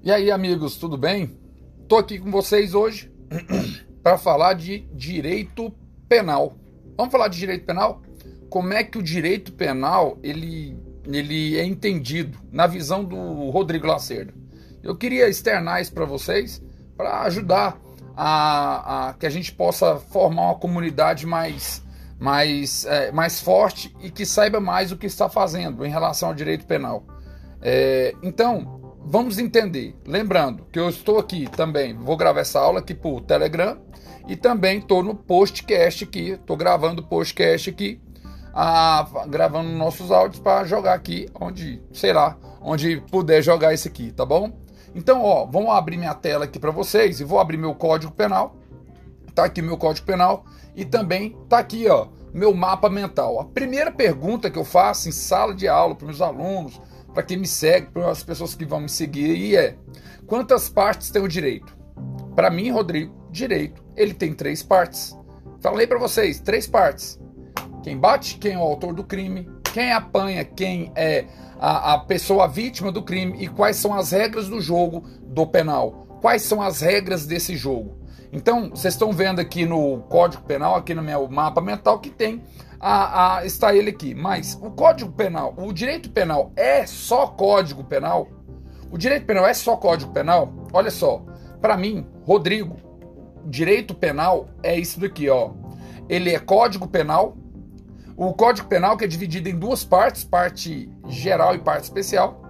E aí, amigos, tudo bem? Tô aqui com vocês hoje para falar de direito penal. Vamos falar de direito penal? Como é que o direito penal ele, ele é entendido na visão do Rodrigo Lacerda? Eu queria externar isso para vocês para ajudar a, a, que a gente possa formar uma comunidade mais mais, é, mais forte e que saiba mais o que está fazendo em relação ao direito penal. É, então, vamos entender. Lembrando que eu estou aqui também, vou gravar essa aula aqui por Telegram e também estou no postcast aqui, estou gravando postcast aqui, a, gravando nossos áudios para jogar aqui onde, sei lá, onde puder jogar esse aqui, tá bom? Então, ó, vamos abrir minha tela aqui para vocês e vou abrir meu código penal. Tá aqui meu código penal e também tá aqui, ó, meu mapa mental. A primeira pergunta que eu faço em sala de aula para meus alunos, para quem me segue, para as pessoas que vão me seguir, e é: quantas partes tem o direito? Para mim, Rodrigo, direito, ele tem três partes. Falei para vocês, três partes. Quem bate, quem é o autor do crime, quem apanha, quem é a, a pessoa vítima do crime e quais são as regras do jogo do penal. Quais são as regras desse jogo? Então, vocês estão vendo aqui no Código Penal, aqui no meu mapa mental, que tem a, a, está ele aqui. Mas o Código Penal, o direito penal é só Código Penal? O direito penal é só Código Penal? Olha só, para mim, Rodrigo, direito penal é isso daqui, ó. Ele é Código Penal. O Código Penal que é dividido em duas partes, parte geral e parte especial.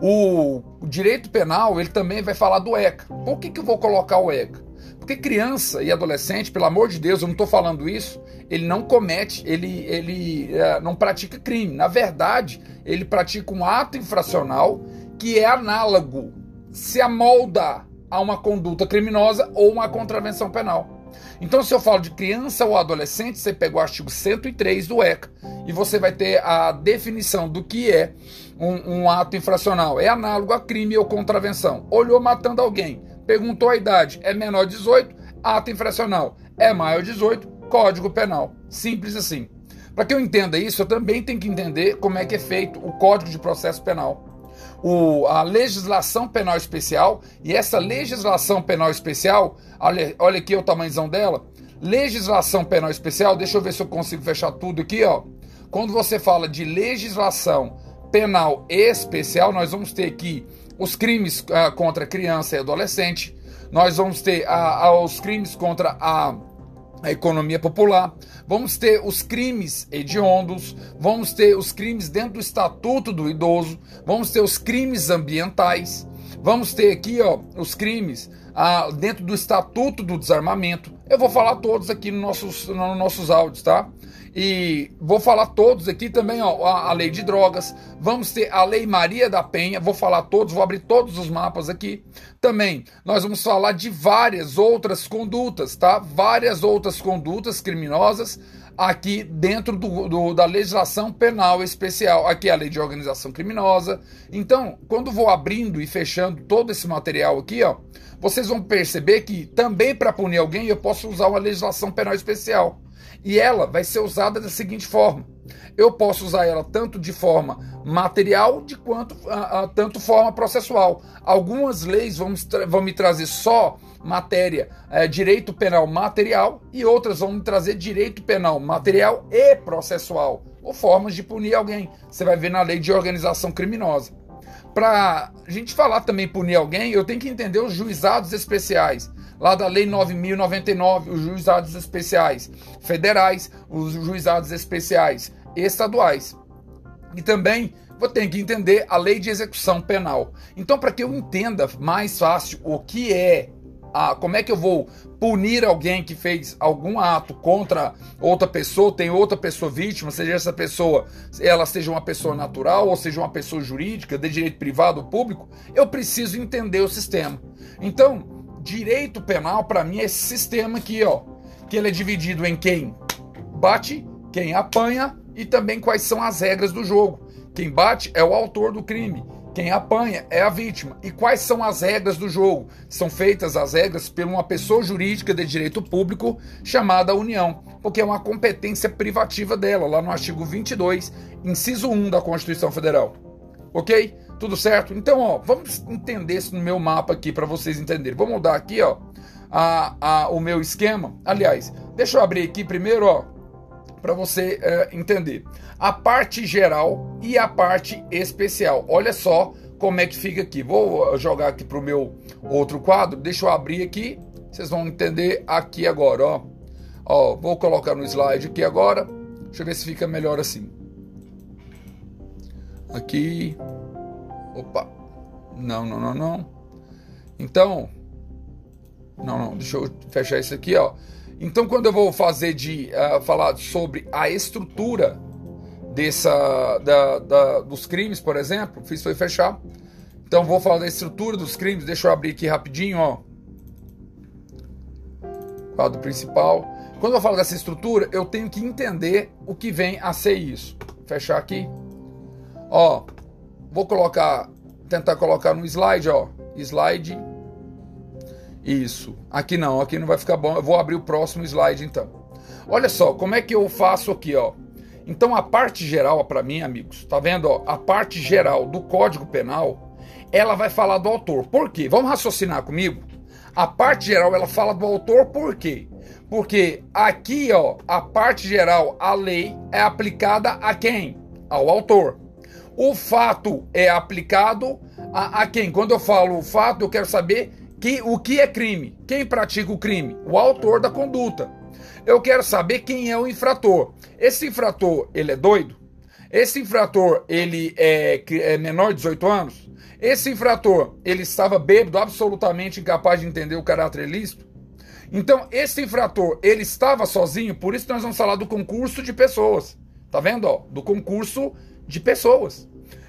O, o direito penal, ele também vai falar do ECA. Por que, que eu vou colocar o ECA? Porque criança e adolescente, pelo amor de Deus, eu não estou falando isso, ele não comete, ele, ele é, não pratica crime. Na verdade, ele pratica um ato infracional que é análogo, se amolda a uma conduta criminosa ou uma contravenção penal. Então, se eu falo de criança ou adolescente, você pega o artigo 103 do ECA e você vai ter a definição do que é um, um ato infracional. É análogo a crime ou contravenção. Olhou matando alguém, Perguntou a idade, é menor de 18, ato infracional. É maior de 18, Código Penal. Simples assim. Para que eu entenda isso, eu também tenho que entender como é que é feito o Código de Processo Penal. O, a legislação penal especial, e essa legislação penal especial, olha, olha aqui o tamanhozão dela. Legislação penal especial, deixa eu ver se eu consigo fechar tudo aqui, ó. Quando você fala de legislação penal especial, nós vamos ter aqui os crimes uh, contra criança e adolescente, nós vamos ter uh, os crimes contra a, a economia popular, vamos ter os crimes hediondos, vamos ter os crimes dentro do estatuto do idoso, vamos ter os crimes ambientais, vamos ter aqui ó, os crimes uh, dentro do estatuto do desarmamento. Eu vou falar todos aqui nos nossos, nos nossos áudios, tá? E vou falar todos aqui também, ó, a, a, lei de drogas. Vamos ter a lei Maria da Penha. Vou falar todos, vou abrir todos os mapas aqui. Também nós vamos falar de várias outras condutas, tá? Várias outras condutas criminosas aqui dentro do, do, da legislação penal especial. Aqui é a lei de organização criminosa. Então, quando vou abrindo e fechando todo esse material aqui, ó, vocês vão perceber que também para punir alguém eu posso usar uma legislação penal especial. E ela vai ser usada da seguinte forma: eu posso usar ela tanto de forma material de quanto a, a tanto forma processual. Algumas leis vão, vão me trazer só matéria é, direito penal material e outras vão trazer direito penal material e processual ou formas de punir alguém. Você vai ver na lei de organização criminosa. Para a gente falar também punir alguém, eu tenho que entender os juizados especiais lá da Lei 9099, os juizados especiais federais, os juizados especiais estaduais. E também vou ter que entender a Lei de Execução Penal. Então, para que eu entenda mais fácil o que é a, como é que eu vou punir alguém que fez algum ato contra outra pessoa, tem outra pessoa vítima, seja essa pessoa, ela seja uma pessoa natural ou seja uma pessoa jurídica, de direito privado ou público, eu preciso entender o sistema. Então, direito penal para mim é esse sistema aqui, ó, que ele é dividido em quem bate, quem apanha e também quais são as regras do jogo. Quem bate é o autor do crime, quem apanha é a vítima. E quais são as regras do jogo? São feitas as regras por uma pessoa jurídica de direito público chamada União, porque é uma competência privativa dela, lá no artigo 22, inciso 1 da Constituição Federal. OK? Tudo certo? Então, ó, vamos entender isso no meu mapa aqui para vocês entenderem. Vou mudar aqui, ó, a, a, o meu esquema. Aliás, deixa eu abrir aqui primeiro, ó, para você é, entender. A parte geral e a parte especial. Olha só como é que fica aqui. Vou jogar aqui para o meu outro quadro. Deixa eu abrir aqui. Vocês vão entender aqui agora, ó. Ó, vou colocar no slide aqui agora. Deixa eu ver se fica melhor assim. Aqui. Opa. Não, não, não, não. Então. Não, não. Deixa eu fechar isso aqui, ó. Então, quando eu vou fazer de uh, falar sobre a estrutura dessa da, da, dos crimes, por exemplo, fiz foi fechar. Então, vou falar da estrutura dos crimes. Deixa eu abrir aqui rapidinho, ó. Quadro principal. Quando eu falo dessa estrutura, eu tenho que entender o que vem a ser isso. Fechar aqui. Ó, vou colocar, tentar colocar no slide, ó. Slide. Isso. Aqui não, aqui não vai ficar bom. Eu vou abrir o próximo slide então. Olha só, como é que eu faço aqui, ó. Então a parte geral, para mim, amigos, tá vendo, ó? A parte geral do Código Penal, ela vai falar do autor. Por quê? Vamos raciocinar comigo? A parte geral, ela fala do autor por quê? Porque aqui, ó, a parte geral, a lei é aplicada a quem? Ao autor. O fato é aplicado a, a quem? Quando eu falo o fato, eu quero saber que, o que é crime. Quem pratica o crime? O autor da conduta. Eu quero saber quem é o infrator. Esse infrator, ele é doido? Esse infrator, ele é, é menor de 18 anos? Esse infrator, ele estava bêbado, absolutamente incapaz de entender o caráter ilícito? Então, esse infrator, ele estava sozinho, por isso nós vamos falar do concurso de pessoas. Tá vendo, ó? Do concurso de pessoas.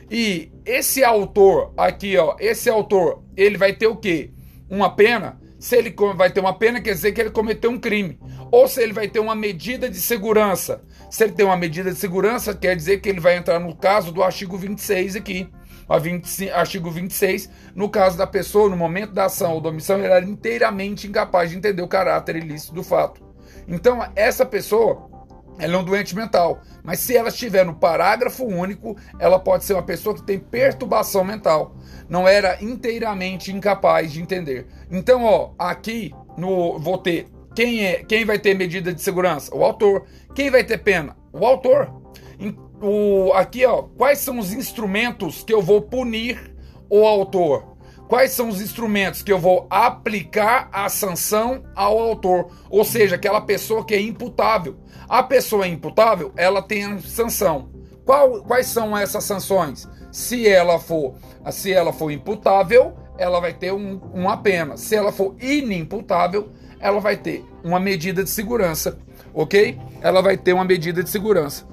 E esse autor aqui, ó, esse autor, ele vai ter o quê? Uma pena. Se ele vai ter uma pena, quer dizer que ele cometeu um crime. Ou se ele vai ter uma medida de segurança. Se ele tem uma medida de segurança, quer dizer que ele vai entrar no caso do artigo 26 aqui. O 25, artigo 26, no caso da pessoa, no momento da ação ou da omissão, ele era inteiramente incapaz de entender o caráter ilícito do fato. Então, essa pessoa ela é um doente mental. Mas se ela estiver no parágrafo único, ela pode ser uma pessoa que tem perturbação mental. Não era inteiramente incapaz de entender. Então, ó, aqui no vou ter quem é, quem vai ter medida de segurança? O autor. Quem vai ter pena? O autor. O, aqui, ó, quais são os instrumentos que eu vou punir o autor? Quais são os instrumentos que eu vou aplicar a sanção ao autor? Ou seja, aquela pessoa que é imputável. A pessoa é imputável, ela tem a sanção. Qual, quais são essas sanções? Se ela for, se ela for imputável, ela vai ter um, uma pena. Se ela for inimputável, ela vai ter uma medida de segurança, ok? Ela vai ter uma medida de segurança.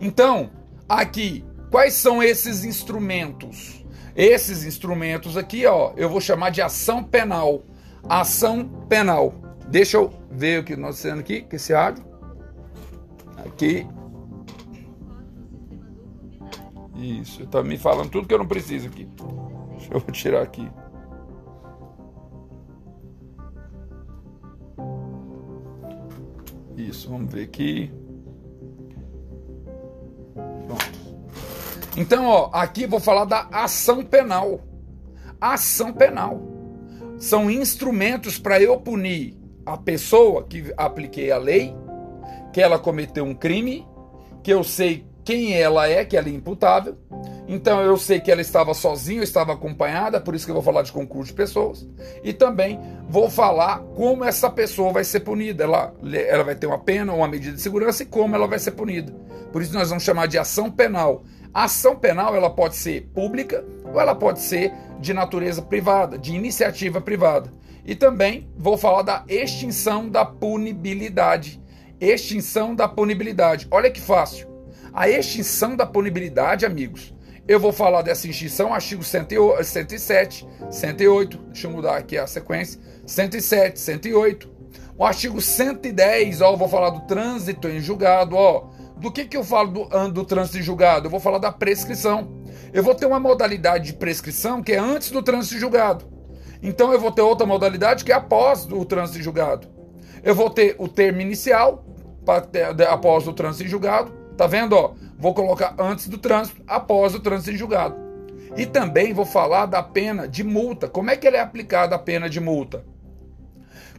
Então, aqui, quais são esses instrumentos? Esses instrumentos aqui, ó, eu vou chamar de ação penal. Ação penal. Deixa eu ver o que nós temos aqui, que esse áudio. Aqui. Isso, tá me falando tudo que eu não preciso aqui. Deixa eu tirar aqui. Isso, vamos ver aqui. Então, ó, aqui vou falar da ação penal. Ação penal. São instrumentos para eu punir a pessoa que apliquei a lei, que ela cometeu um crime, que eu sei quem ela é, que ela é imputável. Então eu sei que ela estava sozinha, estava acompanhada, por isso que eu vou falar de concurso de pessoas. E também vou falar como essa pessoa vai ser punida. Ela, ela vai ter uma pena, uma medida de segurança e como ela vai ser punida. Por isso nós vamos chamar de ação penal. A ação penal ela pode ser pública ou ela pode ser de natureza privada, de iniciativa privada. E também vou falar da extinção da punibilidade. Extinção da punibilidade. Olha que fácil. A extinção da punibilidade, amigos. Eu vou falar dessa extinção, artigo 107, 108, deixa eu mudar aqui a sequência, 107, 108. O artigo 110, ó, eu vou falar do trânsito em julgado, ó. Do que, que eu falo do, do trânsito em julgado? Eu vou falar da prescrição. Eu vou ter uma modalidade de prescrição que é antes do trânsito em julgado. Então eu vou ter outra modalidade que é após o trânsito em julgado. Eu vou ter o termo inicial após o trânsito em julgado. Tá vendo? Ó, vou colocar antes do trânsito, após o trânsito em julgado. E também vou falar da pena de multa. Como é que ele é aplicada a pena de multa?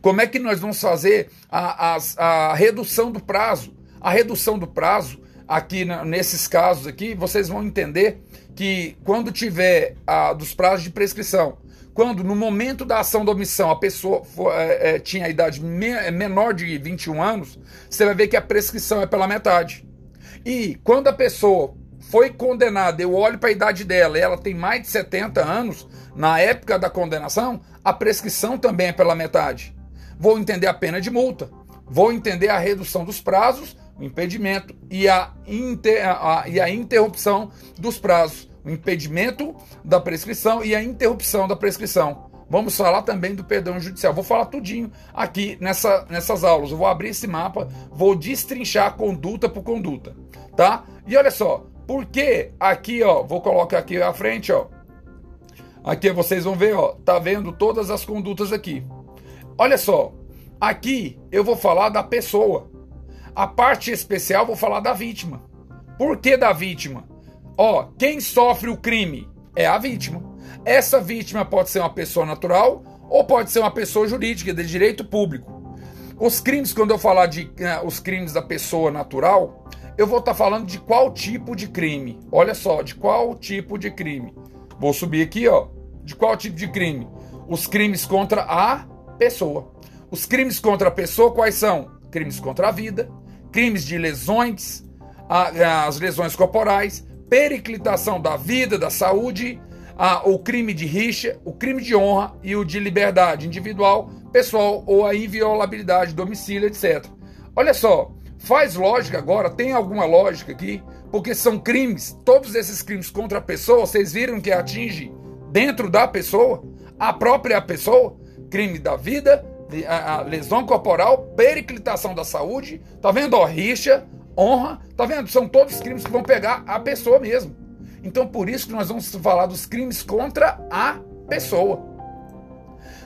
Como é que nós vamos fazer a, a, a redução do prazo? A redução do prazo, aqui nesses casos aqui, vocês vão entender que quando tiver a, dos prazos de prescrição, quando no momento da ação da omissão a pessoa for, é, é, tinha a idade me, é, menor de 21 anos, você vai ver que a prescrição é pela metade. E quando a pessoa foi condenada, eu olho para a idade dela ela tem mais de 70 anos, na época da condenação, a prescrição também é pela metade vou entender a pena de multa, vou entender a redução dos prazos, o impedimento e a, inter, a, e a interrupção dos prazos, o impedimento da prescrição e a interrupção da prescrição. Vamos falar também do perdão judicial. Vou falar tudinho aqui nessa, nessas aulas. Eu vou abrir esse mapa, vou destrinchar conduta por conduta, tá? E olha só, porque aqui, ó, vou colocar aqui à frente, ó. Aqui vocês vão ver, ó, tá vendo todas as condutas aqui. Olha só, aqui eu vou falar da pessoa. A parte especial vou falar da vítima. Por que da vítima? Ó, quem sofre o crime é a vítima. Essa vítima pode ser uma pessoa natural ou pode ser uma pessoa jurídica de direito público. Os crimes, quando eu falar de uh, os crimes da pessoa natural, eu vou estar tá falando de qual tipo de crime. Olha só, de qual tipo de crime. Vou subir aqui, ó. De qual tipo de crime? Os crimes contra a pessoa. Os crimes contra a pessoa quais são? Crimes contra a vida, crimes de lesões, as lesões corporais, periclitação da vida, da saúde, o crime de rixa, o crime de honra e o de liberdade individual, pessoal ou a inviolabilidade, domicílio, etc. Olha só, faz lógica agora, tem alguma lógica aqui, porque são crimes, todos esses crimes contra a pessoa, vocês viram que atinge dentro da pessoa, a própria pessoa, crime da vida, a, lesão corporal, periclitação da saúde, tá vendo? Ó, rixa, honra, tá vendo? São todos crimes que vão pegar a pessoa mesmo. Então por isso que nós vamos falar dos crimes contra a pessoa.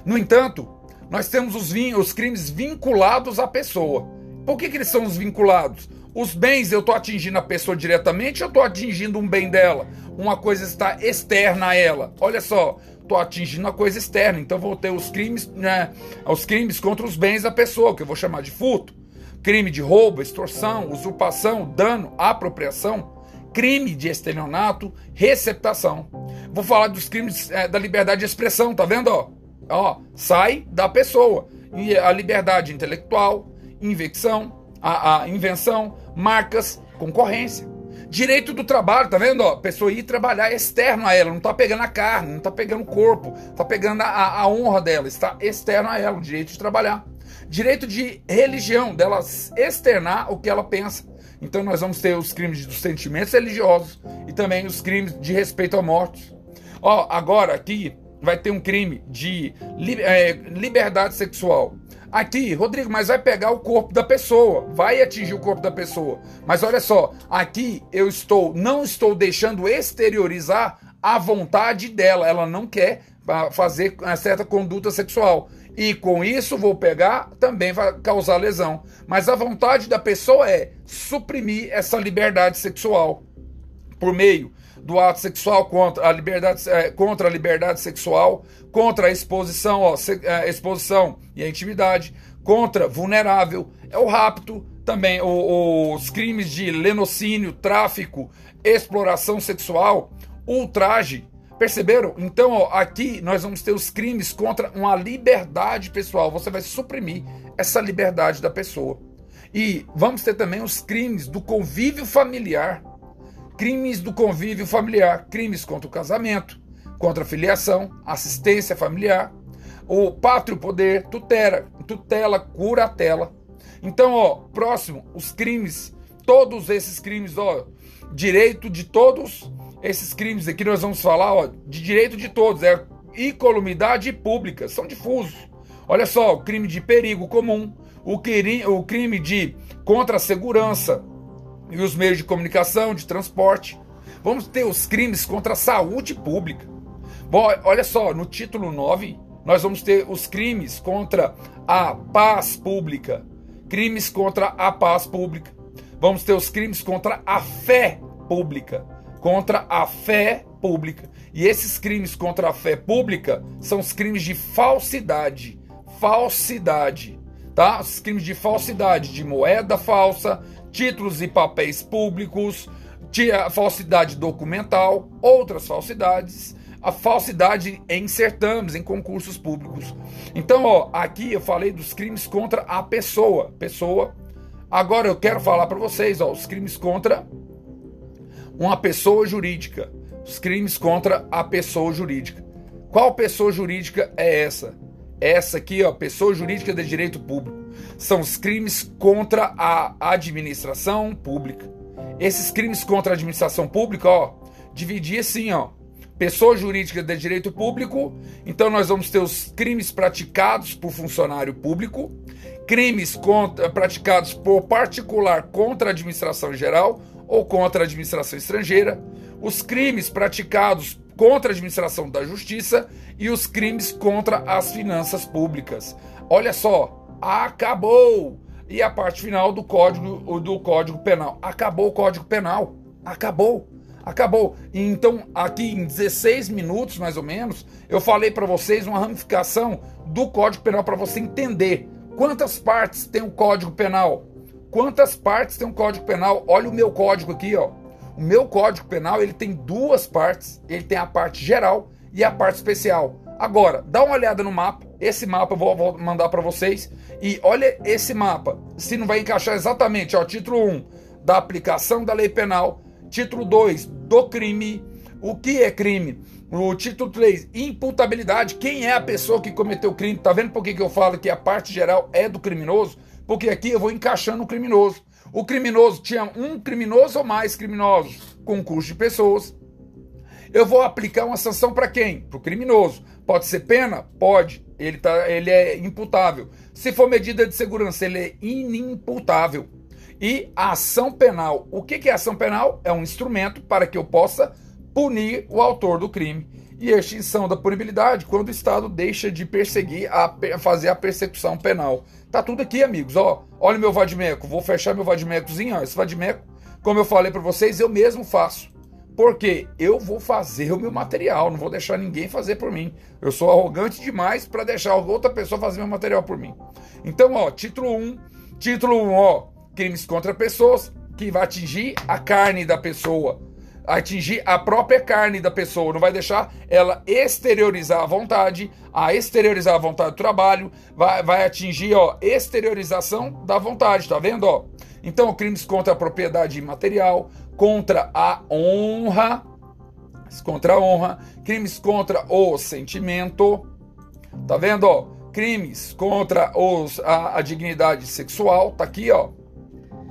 No entanto, nós temos os, os crimes vinculados à pessoa. Por que, que eles são os vinculados? Os bens eu estou atingindo a pessoa diretamente ou estou atingindo um bem dela? Uma coisa está externa a ela. Olha só, tô atingindo a coisa externa. Então vou ter os crimes, né, os crimes contra os bens da pessoa, que eu vou chamar de furto, crime de roubo, extorsão, usurpação, dano, apropriação, crime de estelionato, receptação. Vou falar dos crimes é, da liberdade de expressão, tá vendo? Ó, ó sai da pessoa. E a liberdade intelectual, invecção, a, a invenção, marcas, concorrência. Direito do trabalho, tá vendo? Ó, pessoa ir trabalhar externo a ela, não tá pegando a carne, não tá pegando o corpo, tá pegando a, a honra dela, está externo a ela, o direito de trabalhar. Direito de religião, dela externar o que ela pensa. Então nós vamos ter os crimes dos sentimentos religiosos e também os crimes de respeito à morte. Ó, agora aqui vai ter um crime de é, liberdade sexual. Aqui, Rodrigo, mas vai pegar o corpo da pessoa, vai atingir o corpo da pessoa. Mas olha só, aqui eu estou, não estou deixando exteriorizar a vontade dela. Ela não quer ah, fazer uma certa conduta sexual. E com isso vou pegar, também vai causar lesão. Mas a vontade da pessoa é suprimir essa liberdade sexual por meio do ato sexual contra a liberdade, é, contra a liberdade sexual, contra a exposição, ó, é, exposição e a intimidade, contra vulnerável, é o rapto, também o, os crimes de lenocínio, tráfico, exploração sexual, ultraje. Perceberam? Então, ó, aqui nós vamos ter os crimes contra uma liberdade pessoal. Você vai suprimir essa liberdade da pessoa. E vamos ter também os crimes do convívio familiar crimes do convívio familiar, crimes contra o casamento, contra a filiação, assistência familiar, o pátrio poder, tutela, tutela, curatela. Então, ó, próximo, os crimes, todos esses crimes, ó, direito de todos esses crimes aqui nós vamos falar, ó, de direito de todos, é incolumidade pública, são difusos. Olha só, o crime de perigo comum, o crime, de contra a segurança, e os meios de comunicação, de transporte. Vamos ter os crimes contra a saúde pública. Bom, olha só, no título 9, nós vamos ter os crimes contra a paz pública, crimes contra a paz pública. Vamos ter os crimes contra a fé pública, contra a fé pública. E esses crimes contra a fé pública são os crimes de falsidade. Falsidade. Tá? Os crimes de falsidade, de moeda falsa, títulos e papéis públicos, falsidade documental, outras falsidades, a falsidade em certames, em concursos públicos. Então, ó, aqui eu falei dos crimes contra a pessoa, pessoa. Agora eu quero falar para vocês, ó, os crimes contra uma pessoa jurídica, os crimes contra a pessoa jurídica. Qual pessoa jurídica é essa? Essa aqui, ó, pessoa jurídica de direito público. São os crimes contra a administração pública. Esses crimes contra a administração pública, ó, dividir assim, ó. Pessoa jurídica de direito público, então nós vamos ter os crimes praticados por funcionário público, crimes contra, praticados por particular contra a administração geral ou contra a administração estrangeira, os crimes praticados contra a administração da justiça e os crimes contra as finanças públicas. Olha só, acabou! E a parte final do código do código penal. Acabou o código penal. Acabou. Acabou. Então, aqui em 16 minutos, mais ou menos, eu falei para vocês uma ramificação do Código Penal para você entender quantas partes tem o Código Penal. Quantas partes tem o Código Penal? Olha o meu código aqui, ó. O meu Código Penal, ele tem duas partes. Ele tem a parte geral e a parte especial. Agora, dá uma olhada no mapa. Esse mapa eu vou mandar para vocês. E olha esse mapa. Se não vai encaixar exatamente, ó, título 1 da aplicação da lei penal, título 2 do crime, o que é crime? O título 3, imputabilidade. Quem é a pessoa que cometeu o crime? Tá vendo por que, que eu falo que a parte geral é do criminoso? Porque aqui eu vou encaixando o criminoso. O criminoso tinha um criminoso ou mais criminosos, concurso de pessoas. Eu vou aplicar uma sanção para quem? Para o criminoso. Pode ser pena? Pode. Ele, tá, ele é imputável. Se for medida de segurança, ele é inimputável. E ação penal. O que é ação penal? É um instrumento para que eu possa punir o autor do crime. E extinção da punibilidade quando o Estado deixa de perseguir, a, fazer a persecução penal. Tá tudo aqui, amigos. Ó, olha o meu vadimeco. Vou fechar meu vadimecozinho. Ó. Esse vadimeco, como eu falei para vocês, eu mesmo faço. Porque eu vou fazer o meu material, não vou deixar ninguém fazer por mim. Eu sou arrogante demais para deixar outra pessoa fazer meu material por mim. Então, ó, título 1, título 1, ó, crimes contra pessoas, que vai atingir a carne da pessoa, atingir a própria carne da pessoa, não vai deixar ela exteriorizar a vontade, a exteriorizar a vontade do trabalho, vai, vai atingir, ó, exteriorização da vontade, tá vendo, ó? Então, crimes contra a propriedade imaterial, contra a honra, contra a honra, crimes contra o sentimento, tá vendo, ó? Crimes contra os, a, a dignidade sexual, tá aqui, ó,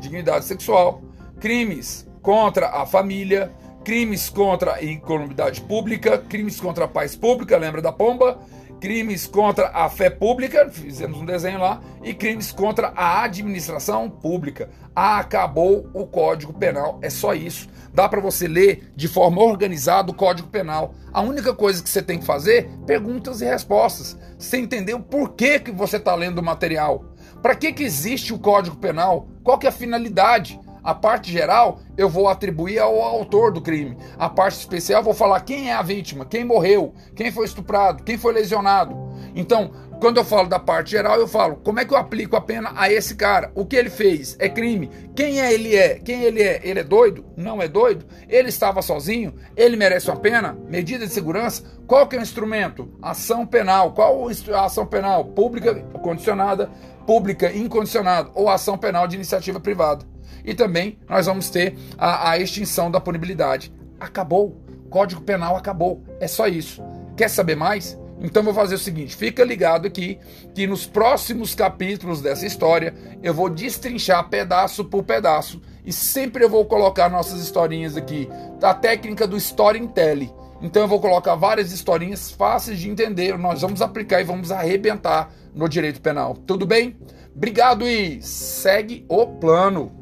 dignidade sexual, crimes contra a família, crimes contra a incolumidade pública, crimes contra a paz pública, lembra da pomba? crimes contra a fé pública, fizemos um desenho lá, e crimes contra a administração pública. Acabou o Código Penal, é só isso. Dá para você ler de forma organizada o Código Penal. A única coisa que você tem que fazer, perguntas e respostas. Você entender o porquê que você está lendo o material. Para que, que existe o Código Penal? Qual que é a finalidade? A parte geral eu vou atribuir ao autor do crime. A parte especial eu vou falar quem é a vítima, quem morreu, quem foi estuprado, quem foi lesionado. Então, quando eu falo da parte geral, eu falo como é que eu aplico a pena a esse cara? O que ele fez é crime? Quem é ele é? Quem ele é? Ele é doido? Não é doido? Ele estava sozinho? Ele merece uma pena? Medida de segurança? Qual que é o instrumento? Ação penal. Qual a ação penal? Pública condicionada, pública incondicionada ou ação penal de iniciativa privada e também nós vamos ter a, a extinção da punibilidade. Acabou. Código Penal acabou. É só isso. Quer saber mais? Então vou fazer o seguinte, fica ligado aqui que nos próximos capítulos dessa história eu vou destrinchar pedaço por pedaço e sempre eu vou colocar nossas historinhas aqui, da técnica do storytelling. Então eu vou colocar várias historinhas fáceis de entender, nós vamos aplicar e vamos arrebentar no direito penal. Tudo bem? Obrigado e segue o plano.